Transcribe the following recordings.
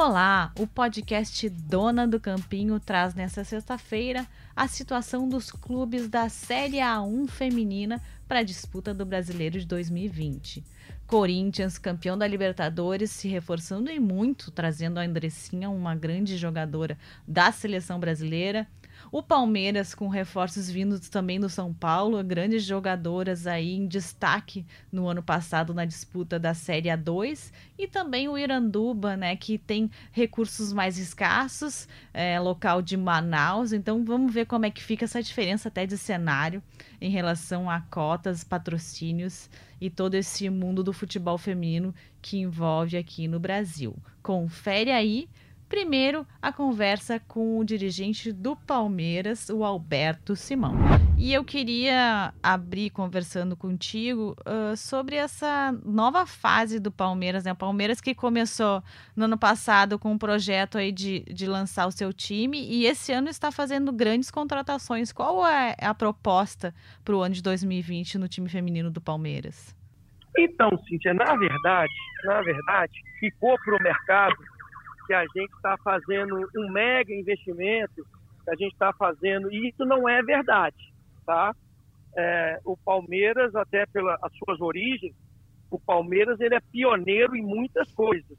Olá! O podcast Dona do Campinho traz nesta sexta-feira a situação dos clubes da Série A1 feminina para a disputa do Brasileiro de 2020. Corinthians, campeão da Libertadores, se reforçando em muito, trazendo a Andressinha, uma grande jogadora da seleção brasileira. O Palmeiras, com reforços vindos também do São Paulo, grandes jogadoras aí em destaque no ano passado na disputa da Série A2. E também o Iranduba, né, que tem recursos mais escassos, é, local de Manaus. Então vamos ver como é que fica essa diferença até de cenário em relação a cotas, patrocínios e todo esse mundo do futebol feminino que envolve aqui no Brasil. Confere aí Primeiro, a conversa com o dirigente do Palmeiras, o Alberto Simão. E eu queria abrir conversando contigo uh, sobre essa nova fase do Palmeiras, né? O Palmeiras que começou no ano passado com um projeto aí de, de lançar o seu time e esse ano está fazendo grandes contratações. Qual é a proposta para o ano de 2020 no time feminino do Palmeiras? Então, Cíntia, na verdade, na verdade, ficou para o mercado que a gente está fazendo um mega investimento, que a gente está fazendo, e isso não é verdade, tá? É, o Palmeiras, até pelas suas origens, o Palmeiras ele é pioneiro em muitas coisas.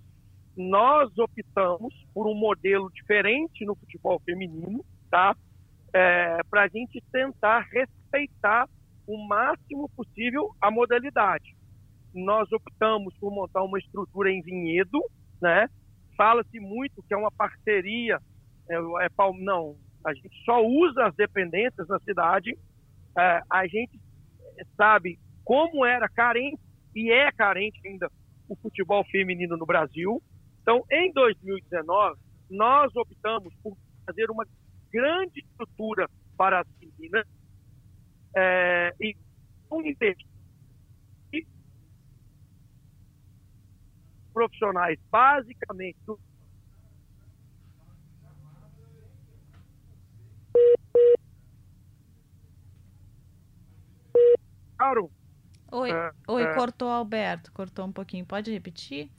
Nós optamos por um modelo diferente no futebol feminino, tá? É, Para a gente tentar respeitar o máximo possível a modalidade. Nós optamos por montar uma estrutura em vinhedo, né? Fala-se muito que é uma parceria, é, é, não, a gente só usa as dependências na cidade, é, a gente sabe como era carente e é carente ainda o futebol feminino no Brasil. Então, em 2019, nós optamos por fazer uma grande estrutura para as meninas é, e um investimento profissionais, basicamente. Do... Claro. Oi, é, oi, é, cortou Alberto, cortou um pouquinho. Pode repetir?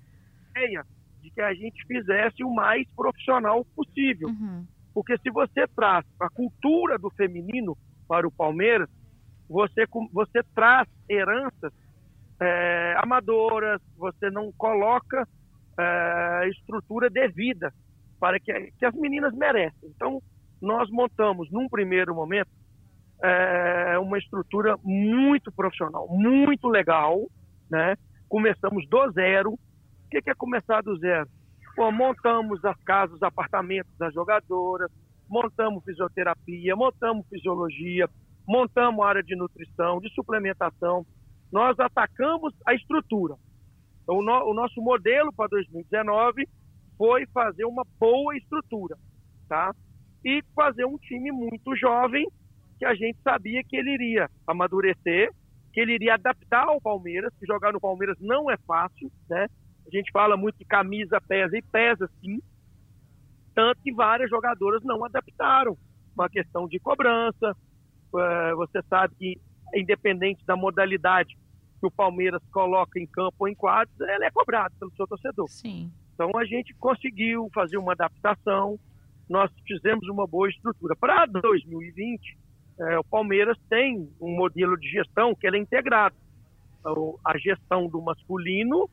Ideia de que a gente fizesse o mais profissional possível. Uhum. Porque se você traz a cultura do feminino para o Palmeiras, você, você traz heranças é, amadoras, você não coloca é, estrutura devida para que, que as meninas merecem. Então, nós montamos, num primeiro momento, é, uma estrutura muito profissional, muito legal, né? Começamos do zero. O que é começar do zero? Montamos as casas, os apartamentos das jogadoras, montamos fisioterapia, montamos fisiologia, montamos área de nutrição, de suplementação, nós atacamos a estrutura. Então, o, no, o nosso modelo para 2019 foi fazer uma boa estrutura, tá? E fazer um time muito jovem que a gente sabia que ele iria amadurecer, que ele iria adaptar ao Palmeiras, que jogar no Palmeiras não é fácil, né? A gente fala muito que camisa pesa e pesa sim, tanto que várias jogadoras não adaptaram. Uma questão de cobrança, eh, você sabe que independente da modalidade que o Palmeiras coloca em campo ou em quadros, ela é cobrada pelo seu torcedor. Sim. Então a gente conseguiu fazer uma adaptação, nós fizemos uma boa estrutura. Para 2020, é, o Palmeiras tem um modelo de gestão que é integrado. Então, a gestão do masculino,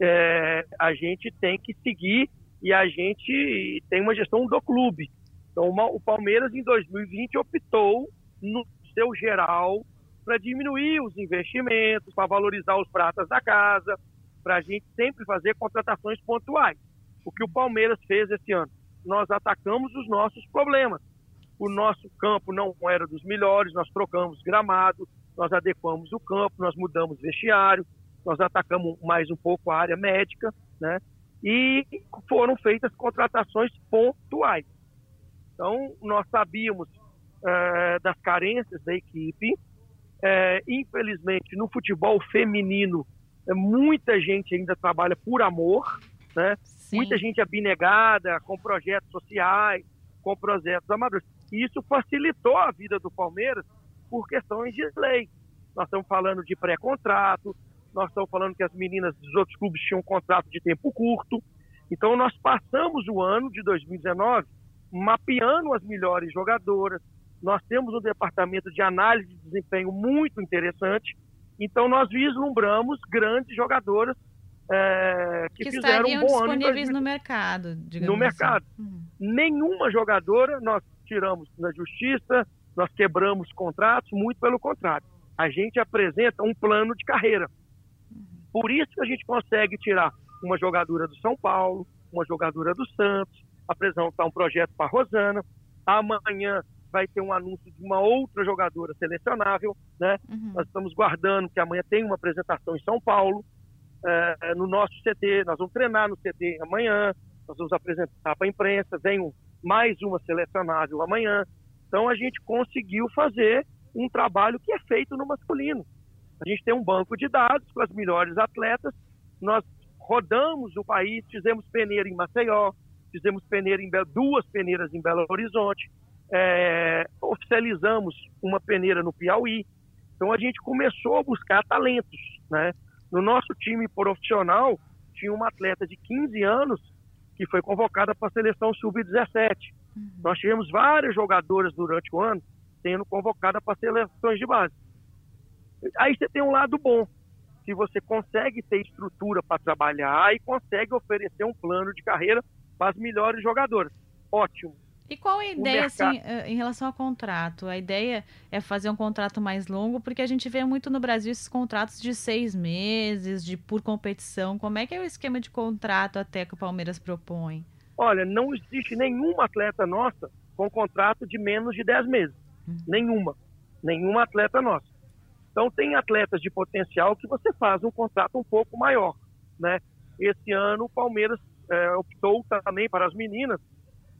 é, a gente tem que seguir e a gente tem uma gestão do clube. Então, uma, o Palmeiras, em 2020, optou, no seu geral, para diminuir os investimentos, para valorizar os pratas da casa, para a gente sempre fazer contratações pontuais. O que o Palmeiras fez esse ano? Nós atacamos os nossos problemas. O nosso campo não era dos melhores, nós trocamos gramado, nós adequamos o campo, nós mudamos vestiário, nós atacamos mais um pouco a área médica, né? E foram feitas contratações pontuais. Então, nós sabíamos uh, das carências da equipe, é, infelizmente, no futebol feminino, é, muita gente ainda trabalha por amor, né? Muita gente abnegada, com projetos sociais, com projetos amadores. E isso facilitou a vida do Palmeiras por questões de lei. Nós estamos falando de pré-contrato, nós estamos falando que as meninas dos outros clubes tinham um contrato de tempo curto. Então, nós passamos o ano de 2019 mapeando as melhores jogadoras. Nós temos um departamento de análise de desempenho muito interessante. Então, nós vislumbramos grandes jogadoras é, que, que fizeram um bom ano. disponíveis no mercado, digamos No assim. mercado. Uhum. Nenhuma jogadora nós tiramos na justiça, nós quebramos contratos, muito pelo contrário. A gente apresenta um plano de carreira. Uhum. Por isso que a gente consegue tirar uma jogadora do São Paulo, uma jogadora do Santos, apresentar um projeto para a Rosana. Amanhã vai ter um anúncio de uma outra jogadora selecionável, né? Uhum. Nós estamos guardando que amanhã tem uma apresentação em São Paulo, é, no nosso CT, nós vamos treinar no CT amanhã, nós vamos apresentar para a imprensa, vem mais uma selecionável amanhã. Então a gente conseguiu fazer um trabalho que é feito no masculino. A gente tem um banco de dados com as melhores atletas, nós rodamos o país, fizemos peneira em Maceió, fizemos peneira em duas peneiras em Belo Horizonte, é, oficializamos uma peneira no Piauí. Então a gente começou a buscar talentos, né? No nosso time profissional tinha uma atleta de 15 anos que foi convocada para a seleção sub-17. Uhum. Nós tivemos várias jogadoras durante o ano sendo convocadas para seleções de base. Aí você tem um lado bom, se você consegue ter estrutura para trabalhar e consegue oferecer um plano de carreira para as melhores jogadoras. Ótimo. E qual a ideia, mercado... assim, em relação ao contrato? A ideia é fazer um contrato mais longo, porque a gente vê muito no Brasil esses contratos de seis meses, de por competição. Como é que é o esquema de contrato até que o Palmeiras propõe? Olha, não existe nenhuma atleta nossa com contrato de menos de dez meses. Hum. Nenhuma. Nenhuma atleta nossa. Então, tem atletas de potencial que você faz um contrato um pouco maior, né? Esse ano, o Palmeiras é, optou também para as meninas,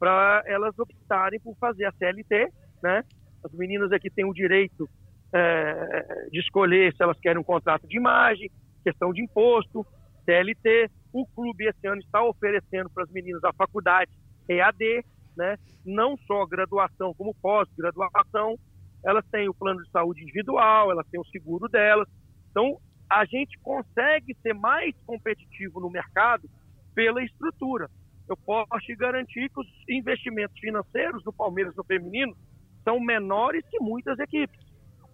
para elas optarem por fazer a CLT, né? As meninas aqui têm o direito é, de escolher se elas querem um contrato de imagem, questão de imposto, CLT. O clube esse ano está oferecendo para as meninas a faculdade EAD, né? Não só graduação como pós-graduação elas têm o plano de saúde individual, elas têm o seguro delas. Então, a gente consegue ser mais competitivo no mercado pela estrutura. Eu posso te garantir que os investimentos financeiros do Palmeiras no feminino são menores que muitas equipes.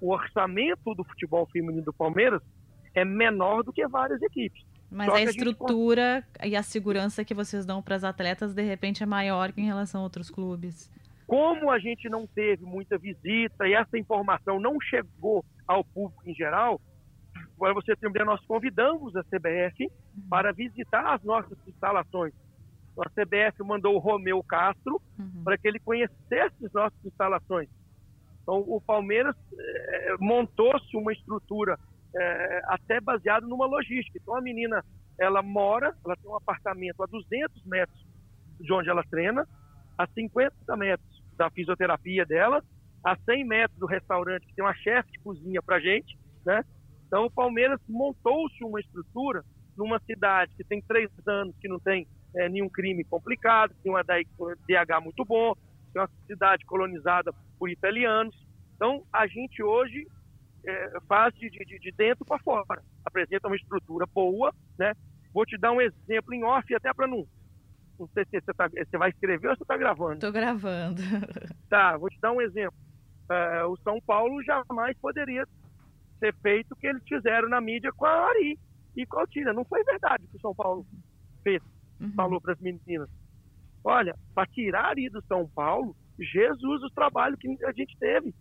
O orçamento do futebol feminino do Palmeiras é menor do que várias equipes. Mas Só a estrutura a gente... e a segurança que vocês dão para as atletas, de repente, é maior que em relação a outros clubes. Como a gente não teve muita visita e essa informação não chegou ao público em geral, para você entender, nós convidamos a CBF para visitar as nossas instalações. A CBF mandou o Romeu Castro uhum. para que ele conhecesse as nossas instalações. Então, o Palmeiras é, montou-se uma estrutura é, até baseado numa logística. Então, a menina, ela mora, ela tem um apartamento a 200 metros de onde ela treina, a 50 metros da fisioterapia dela, a 100 metros do restaurante, que tem uma chefe de cozinha para gente, né? Então, o Palmeiras montou-se uma estrutura numa cidade que tem três anos que não tem é, nenhum crime complicado, tem uma DH muito bom, tem uma cidade colonizada por italianos. Então, a gente hoje é, faz de, de, de dentro para fora, apresenta uma estrutura boa, né? Vou te dar um exemplo em off, até para não não sei se você, tá, você vai escrever ou você está gravando. Estou gravando. Tá, vou te dar um exemplo. Uh, o São Paulo jamais poderia ser feito o que eles fizeram na mídia com a Ari e com a Altina. Não foi verdade que o São Paulo fez, uhum. falou para as meninas. Olha, para tirar a Ari do São Paulo, Jesus, o trabalho que a gente teve.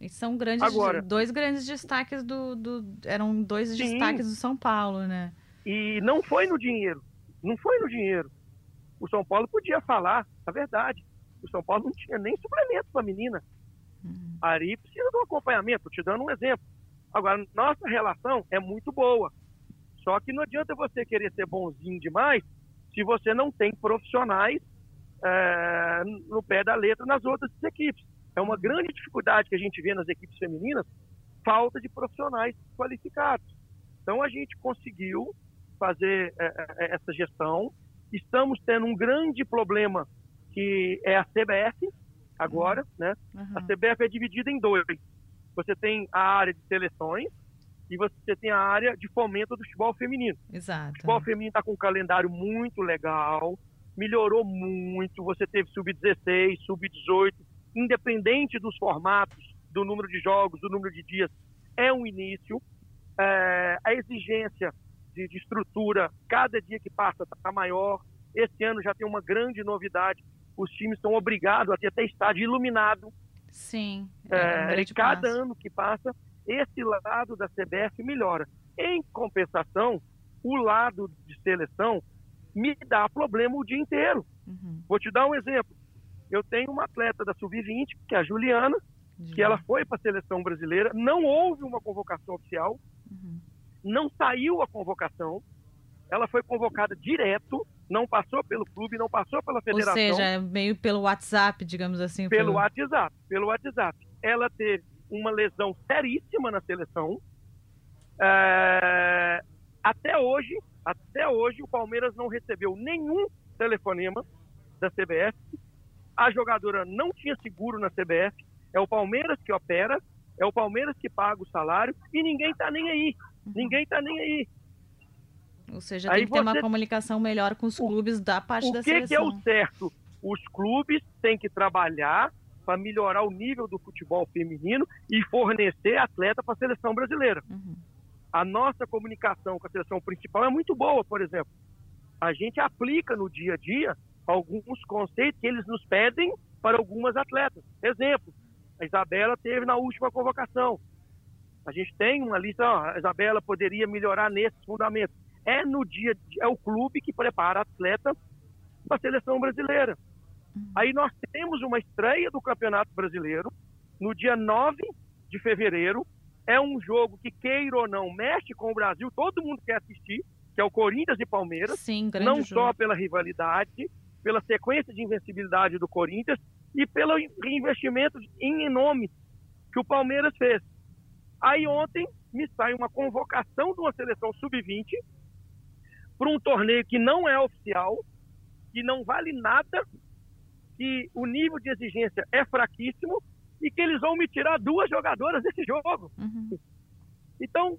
E são grandes, Agora, dois grandes destaques do, do eram dois sim, destaques do São Paulo, né? E não foi no dinheiro, não foi no dinheiro o São Paulo podia falar a verdade. O São Paulo não tinha nem suplemento para a menina. Uhum. Ari precisa de um acompanhamento, te dando um exemplo. Agora, nossa relação é muito boa. Só que não adianta você querer ser bonzinho demais se você não tem profissionais é, no pé da letra nas outras equipes. É uma grande dificuldade que a gente vê nas equipes femininas, falta de profissionais qualificados. Então a gente conseguiu fazer é, é, essa gestão Estamos tendo um grande problema que é a CBF agora, uhum. né? Uhum. A CBF é dividida em dois. Você tem a área de seleções e você tem a área de fomento do futebol feminino. Exato. O futebol feminino está com um calendário muito legal, melhorou muito. Você teve sub-16, sub-18, independente dos formatos, do número de jogos, do número de dias, é um início. É, a exigência de, de, estrutura, cada dia que passa, está maior. Esse ano já tem uma grande novidade. Os times estão obrigados a ter até estádio iluminado. Sim. É, é e cada passo. ano que passa, esse lado da CBF melhora. Em compensação, o lado de seleção me dá problema o dia inteiro. Uhum. Vou te dar um exemplo. Eu tenho uma atleta da Sub-20, que é a Juliana, uhum. que ela foi para a seleção brasileira, não houve uma convocação oficial, uhum. não saiu a convocação, ela foi convocada direto, não passou pelo clube, não passou pela federação. Ou seja, meio pelo WhatsApp, digamos assim. Pelo, pelo... WhatsApp, pelo WhatsApp. Ela teve uma lesão seríssima na seleção. É... Até hoje, até hoje, o Palmeiras não recebeu nenhum telefonema da CBF. A jogadora não tinha seguro na CBF. É o Palmeiras que opera, é o Palmeiras que paga o salário e ninguém está nem aí. Ninguém está nem aí. Ou seja, tem aí que ter uma comunicação melhor com os clubes da parte o da que seleção. O que é o certo? Os clubes têm que trabalhar para melhorar o nível do futebol feminino e fornecer atleta para a seleção brasileira. Uhum. A nossa comunicação com a seleção principal é muito boa, por exemplo. A gente aplica no dia a dia alguns conceitos que eles nos pedem para algumas atletas. Exemplo, a Isabela teve na última convocação. A gente tem uma lista, ó, a Isabela poderia melhorar nesses fundamentos. É no dia, é o clube que prepara a atleta para a seleção brasileira. Uhum. Aí nós temos uma estreia do Campeonato Brasileiro no dia 9 de fevereiro. É um jogo que, queira ou não, mexe com o Brasil, todo mundo quer assistir, que é o Corinthians e Palmeiras. Sim, não jogo. só pela rivalidade, pela sequência de invencibilidade do Corinthians e pelo reinvestimento em nome que o Palmeiras fez. Aí ontem me sai uma convocação de uma seleção sub-20 para um torneio que não é oficial, que não vale nada que o nível de exigência é fraquíssimo e que eles vão me tirar duas jogadoras desse jogo. Uhum. Então,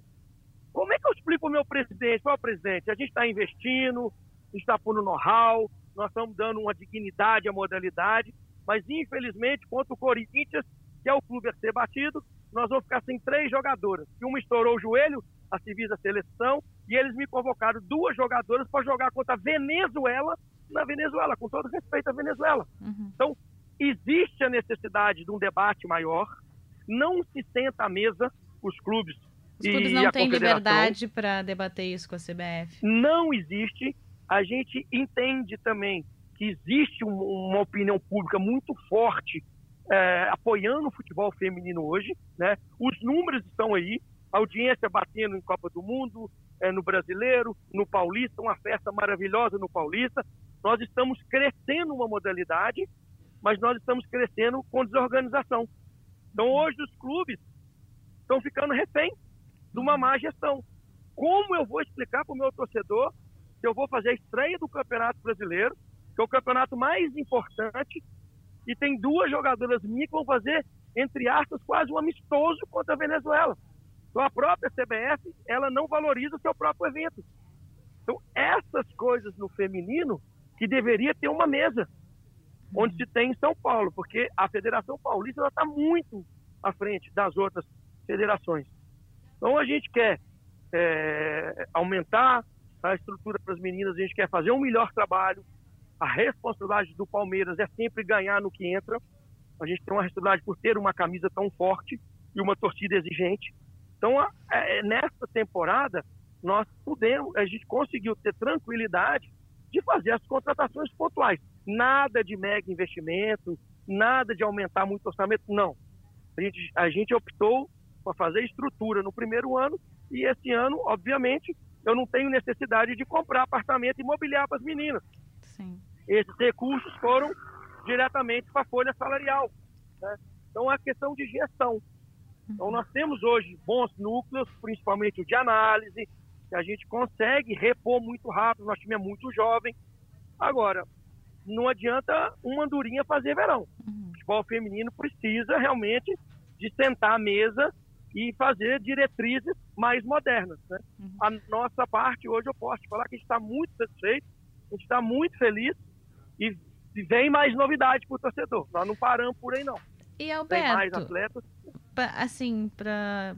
como é que eu explico o meu presidente? O presidente? A gente está investindo, a gente está pondo know-how, nós estamos dando uma dignidade à modalidade, mas infelizmente, contra o Corinthians, que é o clube a ser batido, nós vamos ficar sem três jogadoras. E uma estourou o joelho, a civis da seleção, e eles me convocaram duas jogadoras para jogar contra a Venezuela na Venezuela, com todo respeito à Venezuela. Uhum. Então, existe a necessidade de um debate maior, não se senta à mesa os clubes. Os clubes não têm liberdade para debater isso com a CBF. Não existe. A gente entende também que existe um, uma opinião pública muito forte é, apoiando o futebol feminino hoje. Né? Os números estão aí, a audiência batendo em Copa do Mundo, é, no Brasileiro, no Paulista, uma festa maravilhosa no Paulista. Nós estamos crescendo uma modalidade, mas nós estamos crescendo com desorganização. Então hoje os clubes estão ficando refém de uma má gestão. Como eu vou explicar para o meu torcedor que eu vou fazer a estreia do Campeonato Brasileiro, que é o campeonato mais importante, e tem duas jogadoras minhas que vão fazer, entre aspas, quase um amistoso contra a Venezuela. Então a própria CBF, ela não valoriza o seu próprio evento. Então essas coisas no feminino que deveria ter uma mesa, onde se tem em São Paulo, porque a Federação Paulista está muito à frente das outras federações. Então a gente quer é, aumentar a estrutura para as meninas, a gente quer fazer um melhor trabalho. A responsabilidade do Palmeiras é sempre ganhar no que entra. A gente tem uma responsabilidade por ter uma camisa tão forte e uma torcida exigente. Então, é, nessa temporada, nós pudemos, a gente conseguiu ter tranquilidade de fazer as contratações pontuais. Nada de mega investimento, nada de aumentar muito o orçamento, não. A gente, a gente optou por fazer estrutura no primeiro ano e esse ano, obviamente, eu não tenho necessidade de comprar apartamento e mobiliar para as meninas. Sim. Esses recursos foram diretamente para a folha salarial. Né? Então, é a questão de gestão. Então, nós temos hoje bons núcleos, principalmente o de análise, que a gente consegue repor muito rápido, nosso time é muito jovem. Agora, não adianta uma andorinha fazer verão. Uhum. O futebol feminino precisa realmente de sentar à mesa e fazer diretrizes mais modernas. Né? Uhum. A nossa parte hoje eu posso te falar que a gente está muito satisfeito, a gente está muito feliz e, vem mais novidade para o torcedor. Nós não paramos por aí não. E Alberto, tem mais atletas. Assim, para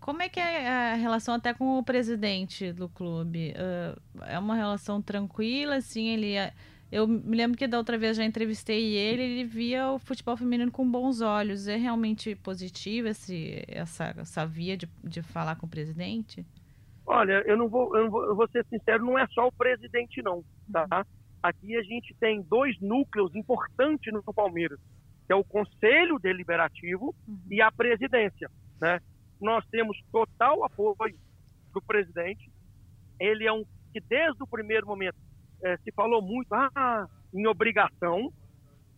como é que é a relação até com o presidente do clube? Uh, é uma relação tranquila, assim, ele... É, eu me lembro que da outra vez já entrevistei ele, ele via o futebol feminino com bons olhos. É realmente positivo esse, essa, essa via de, de falar com o presidente? Olha, eu não vou, eu não vou, eu vou ser sincero, não é só o presidente não, tá? Uhum. Aqui a gente tem dois núcleos importantes no Palmeiras, que é o Conselho Deliberativo uhum. e a Presidência, né? Nós temos total apoio do presidente. Ele é um que desde o primeiro momento é, se falou muito ah, em obrigação,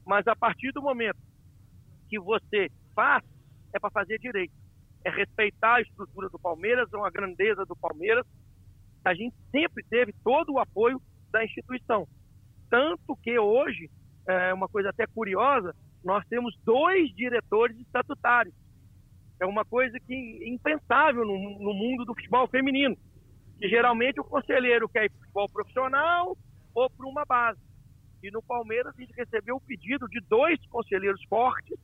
mas a partir do momento que você faz, é para fazer direito. É respeitar a estrutura do Palmeiras, a grandeza do Palmeiras. A gente sempre teve todo o apoio da instituição. Tanto que hoje, é uma coisa até curiosa, nós temos dois diretores estatutários. É uma coisa que impensável no, no mundo do futebol feminino. Que geralmente o conselheiro quer ir para futebol profissional, ou para uma base. E no Palmeiras a gente recebeu o pedido de dois conselheiros fortes,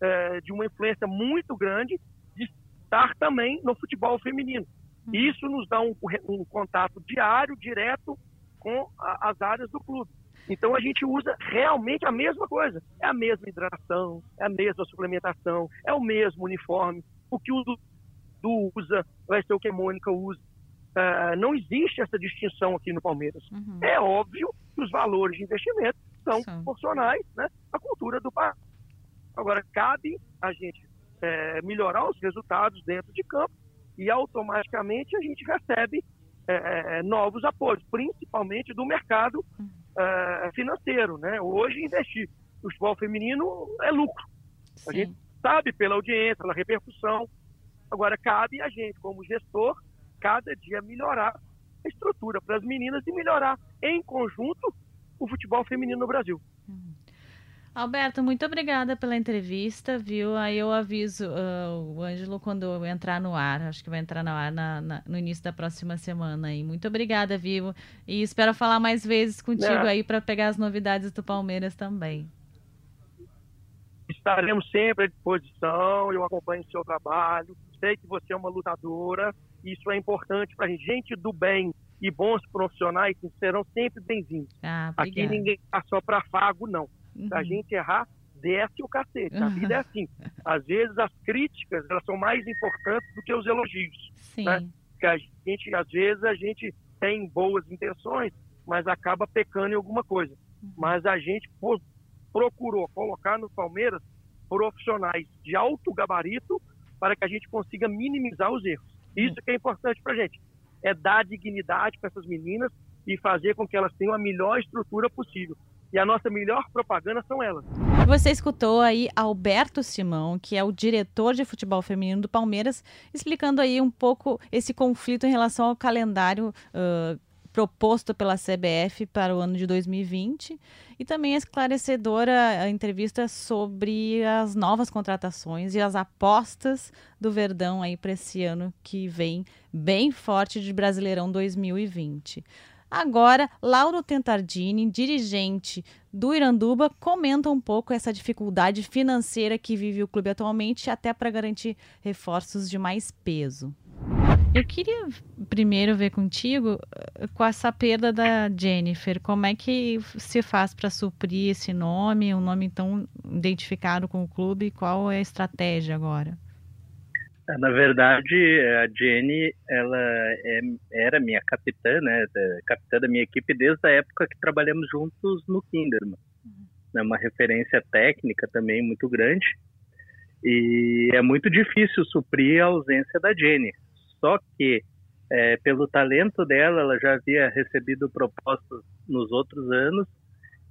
é, de uma influência muito grande, de estar também no futebol feminino. Uhum. Isso nos dá um, um contato diário, direto, com a, as áreas do clube. Então a gente usa realmente a mesma coisa. É a mesma hidratação, é a mesma suplementação, é o mesmo uniforme. O que o Dudu usa vai ser o que a Mônica usa. Uh, não existe essa distinção aqui no Palmeiras. Uhum. É óbvio que os valores de investimento são Sim. proporcionais né, à cultura do país. Agora, cabe a gente é, melhorar os resultados dentro de campo e automaticamente a gente recebe é, novos apoios, principalmente do mercado uhum. É, financeiro. Né? Hoje, investir no futebol feminino é lucro. Sim. A gente sabe pela audiência, pela repercussão. Agora, cabe a gente, como gestor, cada dia melhorar a estrutura para as meninas e melhorar em conjunto o futebol feminino no Brasil. Uhum. Alberto, muito obrigada pela entrevista, viu? Aí eu aviso uh, o Ângelo quando entrar no ar. Acho que vai entrar no ar na, na, no início da próxima semana. aí. muito obrigada, viu? E espero falar mais vezes contigo é. aí para pegar as novidades do Palmeiras também. Estaremos sempre à disposição. Eu acompanho o seu trabalho. Sei que você é uma lutadora isso é importante para a gente. Gente do bem e bons profissionais serão sempre bem-vindos. Ah, Aqui ninguém está só para fago, não. Uhum. Se a gente errar, desce o cacete. A vida é assim. Às vezes as críticas elas são mais importantes do que os elogios. Sim. Né? Porque a gente, às vezes, a gente tem boas intenções, mas acaba pecando em alguma coisa. Uhum. Mas a gente procurou colocar no Palmeiras profissionais de alto gabarito para que a gente consiga minimizar os erros. Isso que é importante para a gente. É dar dignidade para essas meninas e fazer com que elas tenham a melhor estrutura possível. E a nossa melhor propaganda são elas. Você escutou aí Alberto Simão, que é o diretor de futebol feminino do Palmeiras, explicando aí um pouco esse conflito em relação ao calendário uh, proposto pela CBF para o ano de 2020 e também é esclarecedora a entrevista sobre as novas contratações e as apostas do Verdão aí para esse ano que vem bem forte de Brasileirão 2020. Agora, Lauro Tentardini, dirigente do Iranduba, comenta um pouco essa dificuldade financeira que vive o clube atualmente, até para garantir reforços de mais peso. Eu queria primeiro ver contigo eh, com essa perda da Jennifer, como é que se faz para suprir esse nome, um nome tão identificado com o clube, qual é a estratégia agora? É, na verdade, a Jenny, ela é, era minha capitã, né, capitã da minha equipe desde a época que trabalhamos juntos no Kinderman. Uhum. É uma referência técnica também muito grande. E é muito difícil suprir a ausência da Jenny. Só que, é, pelo talento dela, ela já havia recebido propostas nos outros anos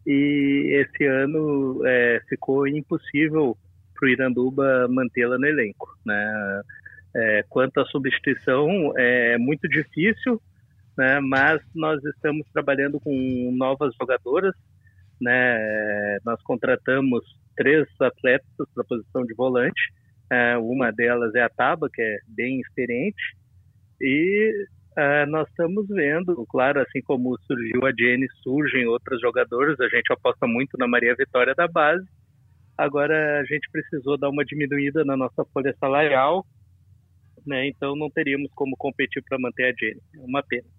e esse ano é, ficou impossível para o Iranduba mantê-la no elenco. Né? É, quanto à substituição, é muito difícil, né? mas nós estamos trabalhando com novas jogadoras. Né? Nós contratamos três atletas para a posição de volante Uh, uma delas é a Taba, que é bem experiente, e uh, nós estamos vendo, claro, assim como surgiu a Jenny, surgem outros jogadores, a gente aposta muito na Maria Vitória da base, agora a gente precisou dar uma diminuída na nossa folha salarial, né, então não teríamos como competir para manter a Jenny, é uma pena.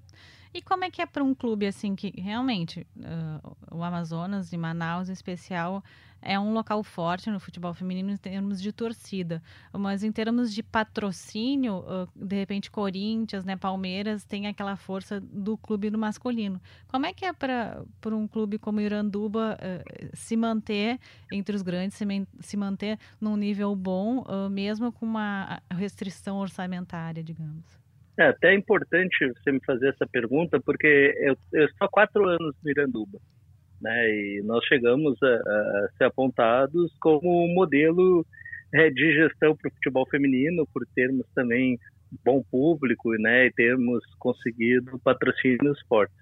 E como é que é para um clube assim que realmente uh, o Amazonas e Manaus em especial é um local forte no futebol feminino em termos de torcida, mas em termos de patrocínio, uh, de repente Corinthians, né, Palmeiras tem aquela força do clube no masculino. Como é que é para um clube como Iranduba uh, se manter entre os grandes, se, se manter num nível bom, mesmo com uma restrição orçamentária, digamos? É até importante você me fazer essa pergunta, porque eu, eu estou há quatro anos no Iranduba, né? E nós chegamos a, a ser apontados como modelo é, de gestão para o futebol feminino, por termos também bom público, né? E termos conseguido patrocínios fortes.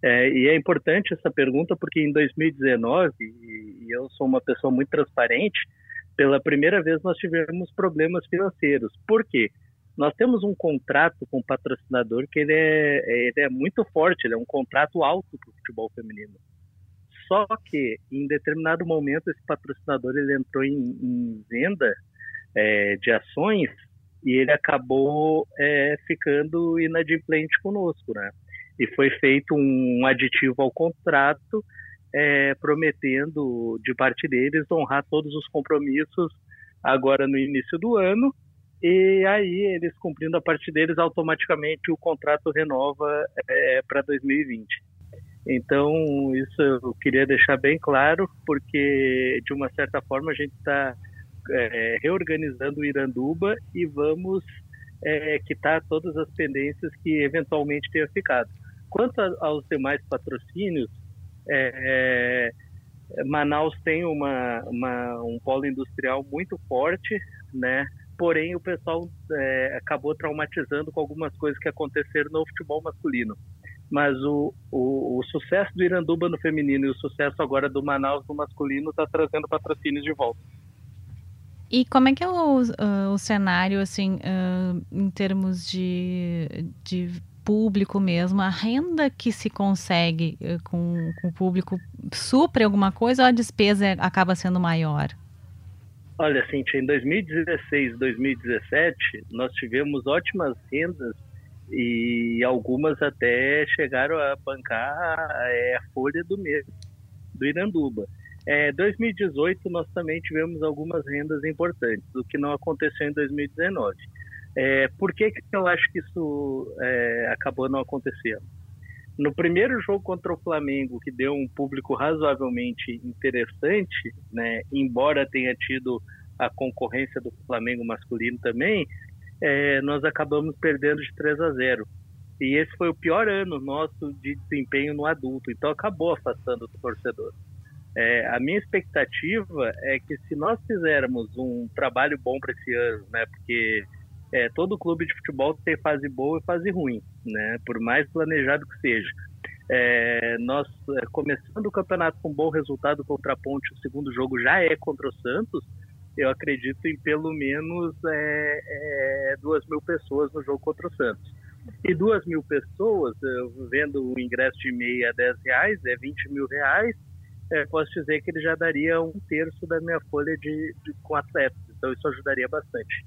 É, e é importante essa pergunta porque em 2019, e eu sou uma pessoa muito transparente, pela primeira vez nós tivemos problemas financeiros. Por quê? Nós temos um contrato com o patrocinador que ele é, ele é muito forte, ele é um contrato alto para o futebol feminino. Só que em determinado momento esse patrocinador ele entrou em, em venda é, de ações e ele acabou é, ficando inadimplente conosco, né? E foi feito um aditivo ao contrato, é, prometendo de parte deles honrar todos os compromissos agora no início do ano e aí, eles cumprindo a parte deles, automaticamente o contrato renova é, para 2020. Então, isso eu queria deixar bem claro, porque de uma certa forma a gente está é, reorganizando o Iranduba e vamos é, quitar todas as pendências que eventualmente tenham ficado. Quanto a, aos demais patrocínios, é, é, Manaus tem uma, uma, um polo industrial muito forte, né? Porém o pessoal é, acabou traumatizando com algumas coisas que aconteceram no futebol masculino. Mas o, o, o, sucesso do Iranduba no feminino e o sucesso agora do Manaus no masculino está trazendo patrocínios de volta. E como é que é o, uh, o cenário, assim, uh, em termos de, de público mesmo? A renda que se consegue uh, com, com o público supre alguma coisa ou a despesa acaba sendo maior? Olha, Cintia, em 2016, 2017, nós tivemos ótimas rendas e algumas até chegaram a bancar é, a folha do mês do Iranduba. É, 2018 nós também tivemos algumas rendas importantes, o que não aconteceu em 2019. É, por que, que eu acho que isso é, acabou não acontecendo? No primeiro jogo contra o Flamengo, que deu um público razoavelmente interessante, né, embora tenha tido a concorrência do Flamengo masculino também, é, nós acabamos perdendo de 3 a 0. E esse foi o pior ano nosso de desempenho no adulto, então acabou afastando o torcedor. É, a minha expectativa é que se nós fizermos um trabalho bom para esse ano, né, porque é, todo clube de futebol tem fase boa e fase ruim, né? Por mais planejado que seja. É, nós é, começando o campeonato com um bom resultado contra a Ponte, o segundo jogo já é contra o Santos. Eu acredito em pelo menos é, é duas mil pessoas no jogo contra o Santos. E duas mil pessoas, vendo o ingresso de meia a 10 reais, é 20 mil reais, é, posso dizer que ele já daria um terço da minha folha de, de, com atletas. Então isso ajudaria bastante.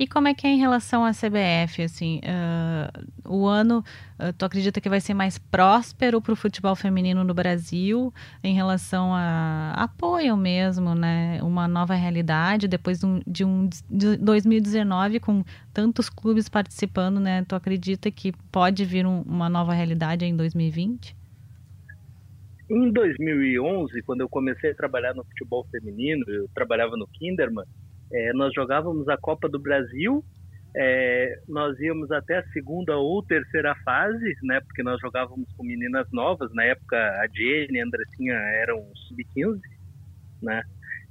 E como é que é em relação à CBF? Assim, uh, o ano, uh, tu acredita que vai ser mais próspero para o futebol feminino no Brasil em relação a apoio mesmo, né? Uma nova realidade depois de um, de um de 2019 com tantos clubes participando, né? Tu acredita que pode vir um, uma nova realidade em 2020? Em 2011, quando eu comecei a trabalhar no futebol feminino, eu trabalhava no Kinderman é, nós jogávamos a Copa do Brasil, é, nós íamos até a segunda ou terceira fase, né? Porque nós jogávamos com meninas novas. Na época, a Jenny e a Andressinha eram sub-15, né?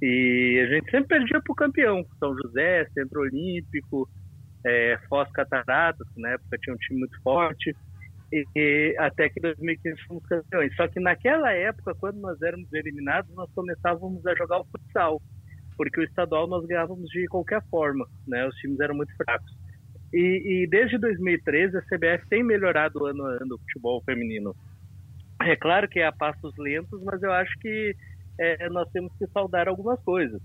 E a gente sempre perdia para o campeão. São José, Centro Olímpico, é, Foz Cataratas, que na época tinha um time muito forte. E, e, até que 2015 fomos campeões. Só que naquela época, quando nós éramos eliminados, nós começávamos a jogar o futsal. Porque o estadual nós ganhávamos de qualquer forma, né? Os times eram muito fracos. E, e desde 2013 a CBF tem melhorado ano a ano o futebol feminino. É claro que é a passos lentos, mas eu acho que é, nós temos que saudar algumas coisas.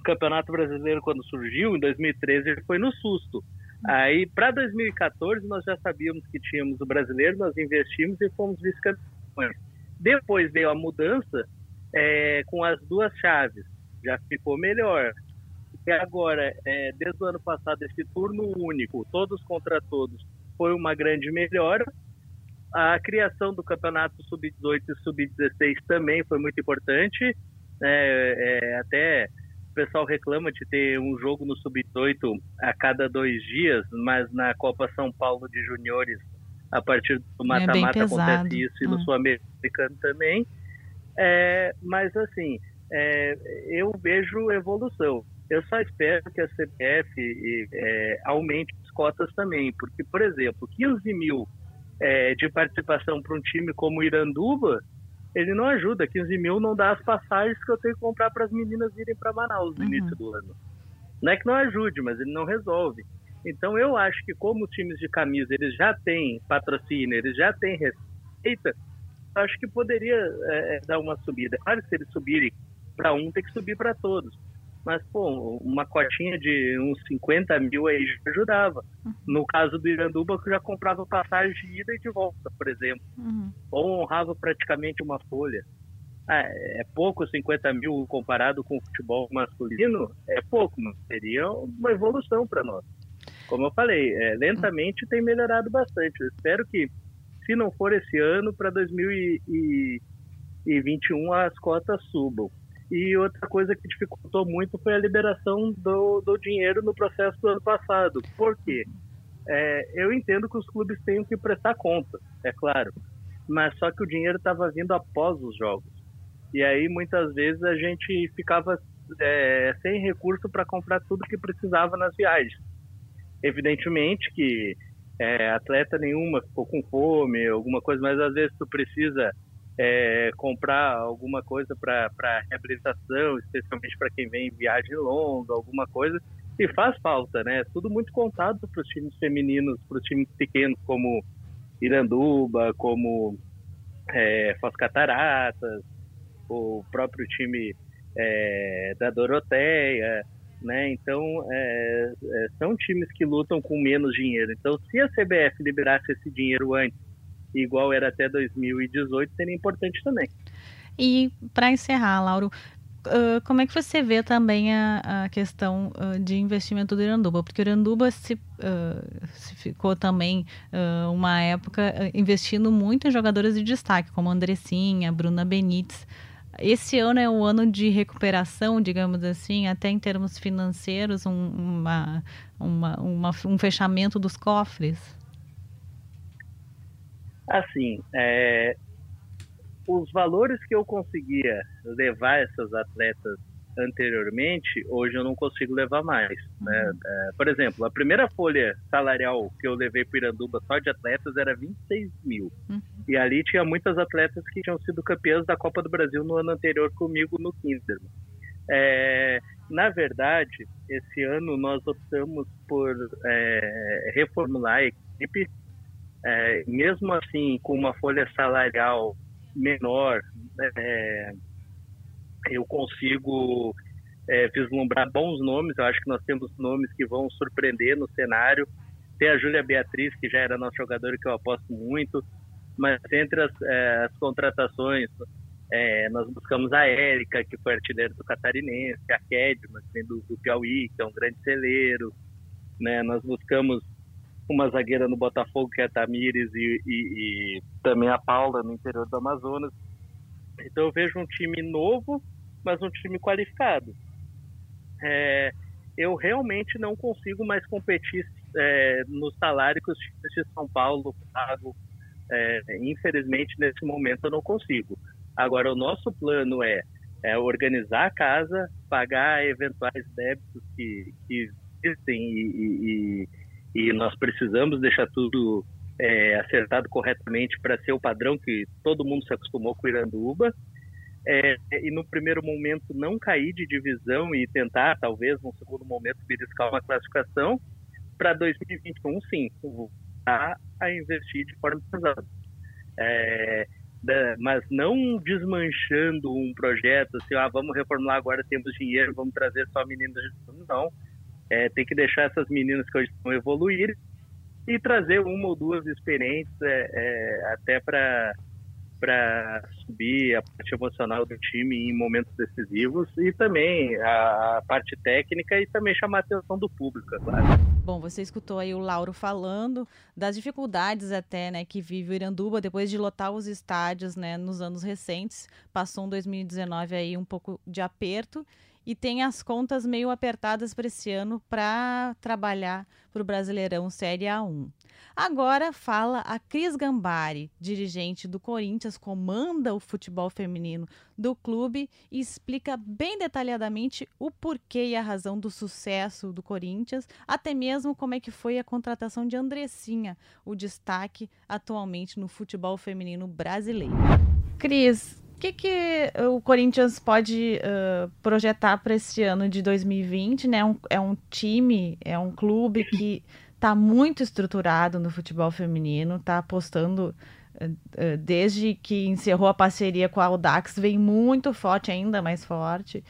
O Campeonato Brasileiro, quando surgiu, em 2013, foi no susto. Aí, para 2014, nós já sabíamos que tínhamos o brasileiro, nós investimos e fomos vice-campeões. Depois veio a mudança é, com as duas chaves, já ficou melhor. E agora, é, desde o ano passado, esse turno único, todos contra todos, foi uma grande melhora. A criação do campeonato sub-18 e sub-16 também foi muito importante. É, é, até o pessoal reclama de ter um jogo no sub-18 a cada dois dias, mas na Copa São Paulo de Juniores, a partir do é mata-mata é acontece isso e no hum. Sul-Americano também. É, mas assim, é, eu vejo evolução. Eu só espero que a CBF é, aumente as cotas também, porque, por exemplo, 15 mil é, de participação para um time como o Iranduba, ele não ajuda. 15 mil não dá as passagens que eu tenho que comprar para as meninas irem para Manaus no uhum. início do ano. Não é que não ajude, mas ele não resolve. Então eu acho que como os times de camisa eles já têm patrocínio, eles já têm receita, acho que poderia é, é, dar uma subida. Claro que se eles subirem para um, tem que subir para todos. Mas, pô, uma cotinha de uns 50 mil aí já ajudava. Uhum. No caso do Iranduba, que já comprava passagem de ida e de volta, por exemplo. Uhum. Ou honrava praticamente uma folha. Ah, é pouco 50 mil comparado com o futebol masculino? É pouco, mas seria uma evolução para nós. Como eu falei, é, lentamente tem melhorado bastante. Eu espero que, se não for esse ano, para 2021 as cotas subam. E outra coisa que dificultou muito foi a liberação do, do dinheiro no processo do ano passado. Por quê? É, eu entendo que os clubes tenham que prestar conta, é claro, mas só que o dinheiro estava vindo após os jogos. E aí muitas vezes a gente ficava é, sem recurso para comprar tudo que precisava nas viagens. Evidentemente que é, atleta nenhuma ficou com fome, alguma coisa, mas às vezes tu precisa é, comprar alguma coisa para reabilitação, especialmente para quem vem em viagem longa, alguma coisa, e faz falta, né? Tudo muito contado para os times femininos, para os times pequenos como Iranduba, como é, Foz Cataratas, o próprio time é, da Doroteia, né? Então é, é, são times que lutam com menos dinheiro. Então, se a CBF liberasse esse dinheiro antes igual era até 2018, seria importante também. E para encerrar, Lauro, uh, como é que você vê também a, a questão uh, de investimento do Iranduba? Porque o Iranduba se, uh, se ficou também uma época investindo muito em jogadores de destaque, como Andressinha, Bruna Benites. Esse ano é o ano de recuperação, digamos assim, até em termos financeiros, um, uma, uma, uma, um fechamento dos cofres? Assim, é, os valores que eu conseguia levar essas atletas anteriormente, hoje eu não consigo levar mais. Né? Uhum. É, por exemplo, a primeira folha salarial que eu levei para Iranduba só de atletas era 26 mil. Uhum. E ali tinha muitas atletas que tinham sido campeãs da Copa do Brasil no ano anterior comigo no Kinderman. É, na verdade, esse ano nós optamos por é, reformular a equipe é, mesmo assim, com uma folha salarial menor, é, eu consigo é, vislumbrar bons nomes. Eu acho que nós temos nomes que vão surpreender no cenário. Tem a Júlia Beatriz, que já era nossa jogadora, que eu aposto muito. Mas entre as, é, as contratações, é, nós buscamos a Érica, que foi artilheira do Catarinense, a Kedman, do, do Piauí, que é um grande celeiro. Né? Nós buscamos uma zagueira no Botafogo, que é a Tamires, e, e, e também a Paula, no interior do Amazonas. Então eu vejo um time novo, mas um time qualificado. É, eu realmente não consigo mais competir é, no salário que os times de São Paulo pagam. É, infelizmente, nesse momento eu não consigo. Agora, o nosso plano é, é organizar a casa, pagar eventuais débitos que, que existem e, e, e nós precisamos deixar tudo é, acertado corretamente para ser o padrão que todo mundo se acostumou com o Iranduba. é, e no primeiro momento não cair de divisão e tentar, talvez, no segundo momento, beliscar uma classificação, para 2021, sim, voltar a investir de forma pesada. É, mas não desmanchando um projeto, assim, ah, vamos reformular agora, temos dinheiro, vamos trazer só meninas. Não, é, tem que deixar essas meninas que hoje estão evoluir e trazer uma ou duas experiências é, é, até para para subir a parte emocional do time em momentos decisivos e também a, parte técnica e também chamar a atenção do público, é claro. Bom, você escutou aí o Lauro falando das dificuldades até, né, que vive o Iranduba depois de lotar os estádios, né, nos anos recentes. Passou um 2019 aí um pouco de aperto e tem as contas meio apertadas para esse ano para trabalhar para o Brasileirão Série A1. Agora fala a Cris Gambari, dirigente do Corinthians, comanda o futebol feminino do clube e explica bem detalhadamente o porquê e a razão do sucesso do Corinthians, até mesmo como é que foi a contratação de Andressinha, o destaque atualmente no futebol feminino brasileiro. Cris, que, que o Corinthians pode uh, projetar para esse ano de 2020? Né? Um, é um time, é um clube que está muito estruturado no futebol feminino, está apostando uh, desde que encerrou a parceria com a Audax, vem muito forte, ainda mais forte.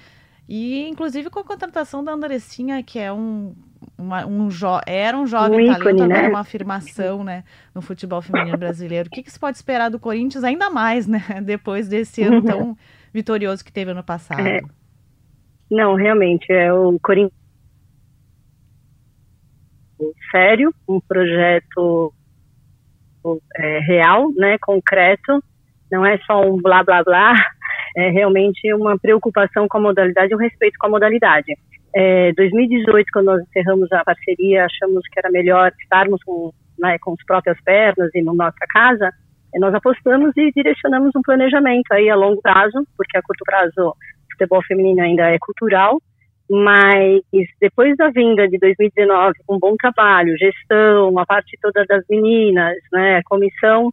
E inclusive com a contratação da Andressinha, que é um uma, um jo era um jovem um ícone, talento, né? uma afirmação né, no futebol feminino brasileiro. O que, que se pode esperar do Corinthians ainda mais, né? Depois desse ano tão vitorioso que teve ano passado. É. Não, realmente, é o Corinthians sério, um projeto é, real, né, concreto, não é só um blá blá blá, é realmente uma preocupação com a modalidade e um respeito com a modalidade. É, 2018, quando nós encerramos a parceria, achamos que era melhor estarmos com, né, com as próprias pernas e na nossa casa. Nós apostamos e direcionamos um planejamento aí a longo prazo, porque a curto prazo o futebol feminino ainda é cultural, mas depois da vinda de 2019, com um bom trabalho, gestão, a parte toda das meninas, né, comissão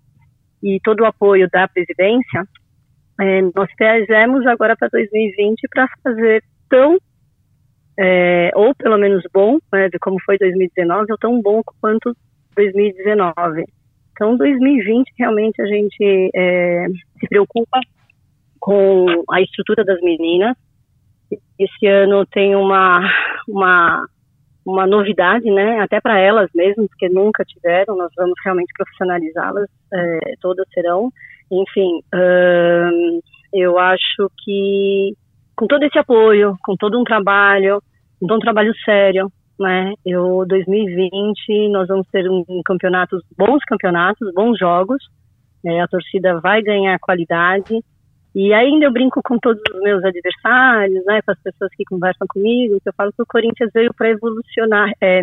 e todo o apoio da presidência, é, nós fizemos agora para 2020 para fazer tão é, ou pelo menos bom, né, de como foi 2019, ou tão bom quanto 2019. Então, 2020 realmente a gente é, se preocupa com a estrutura das meninas. Esse ano tem uma uma uma novidade, né? Até para elas mesmas, porque nunca tiveram. Nós vamos realmente profissionalizá-las. É, todas serão. Enfim, hum, eu acho que com todo esse apoio, com todo um trabalho, um trabalho sério, né? Eu 2020 nós vamos ter um, um campeonatos, bons campeonatos, bons jogos. Né? A torcida vai ganhar qualidade. E ainda eu brinco com todos os meus adversários, né? Com as pessoas que conversam comigo, que eu falo que o Corinthians veio para evolucionar, é,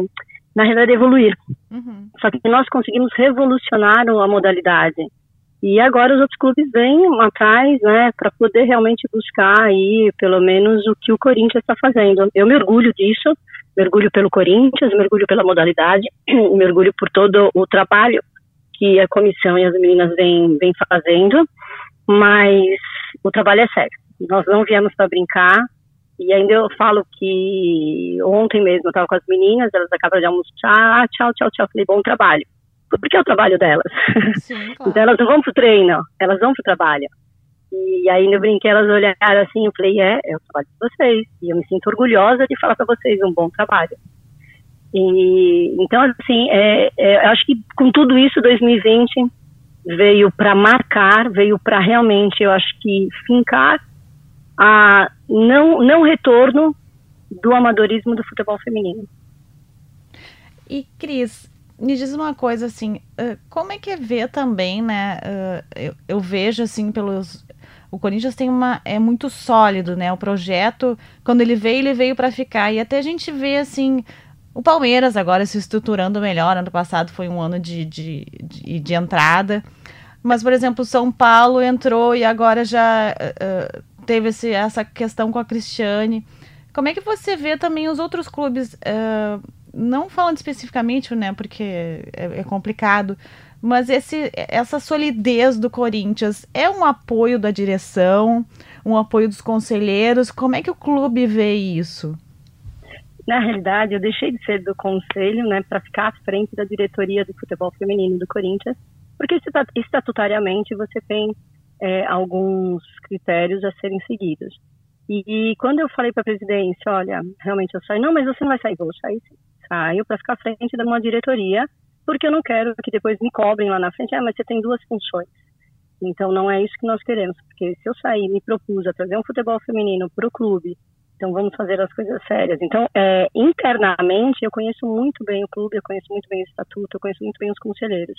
na realidade evoluir. Uhum. Só que nós conseguimos revolucionar a modalidade. E agora os outros clubes vêm atrás, né, para poder realmente buscar aí, pelo menos, o que o Corinthians está fazendo. Eu me orgulho disso, mergulho pelo Corinthians, mergulho pela modalidade, mergulho por todo o trabalho que a comissão e as meninas vêm, fazendo, mas o trabalho é sério. Nós não viemos para brincar, e ainda eu falo que ontem mesmo eu estava com as meninas, elas acabam de almoçar, tchau, tchau, tchau, falei, bom trabalho porque é o trabalho delas. Sim, claro. então elas não vão pro treino, elas vão pro trabalho. E aí eu brinquei, elas olharam assim, eu falei, é, é o trabalho de vocês. E eu me sinto orgulhosa de falar para vocês um bom trabalho. E, então, assim, é, é, eu acho que com tudo isso, 2020 veio para marcar, veio para realmente, eu acho que fincar a não, não retorno do amadorismo do futebol feminino. E Cris, me diz uma coisa assim, uh, como é que é ver também, né? Uh, eu, eu, vejo assim pelos. O Corinthians tem uma. é muito sólido, né? O projeto, quando ele veio, ele veio para ficar. E até a gente vê assim. O Palmeiras agora se estruturando melhor. Ano passado foi um ano de, de, de, de entrada. Mas, por exemplo, o São Paulo entrou e agora já uh, teve esse, essa questão com a Cristiane. Como é que você vê também os outros clubes? Não falando especificamente, né, porque é, é, complicado, mas esse, essa solidez do Corinthians é um apoio da direção um apoio dos conselheiros. Como é que o clube vê isso? Na realidade, eu deixei de ser do conselho, né, para ficar à frente da diretoria do futebol feminino do Corinthians, porque estatutariamente você tem é, alguns critérios a serem seguidos. E, quando eu falei para a presidência, olha, realmente eu saio, não, mas você não vai sair, vou sair sim. Saio para ficar à frente de uma diretoria, porque eu não quero que depois me cobrem lá na frente, ah, mas você tem duas funções. Então não é isso que nós queremos, porque se eu sair, me propus a trazer um futebol feminino para o clube, então vamos fazer as coisas sérias. Então, é, internamente, eu conheço muito bem o clube, eu conheço muito bem o estatuto, eu conheço muito bem os conselheiros.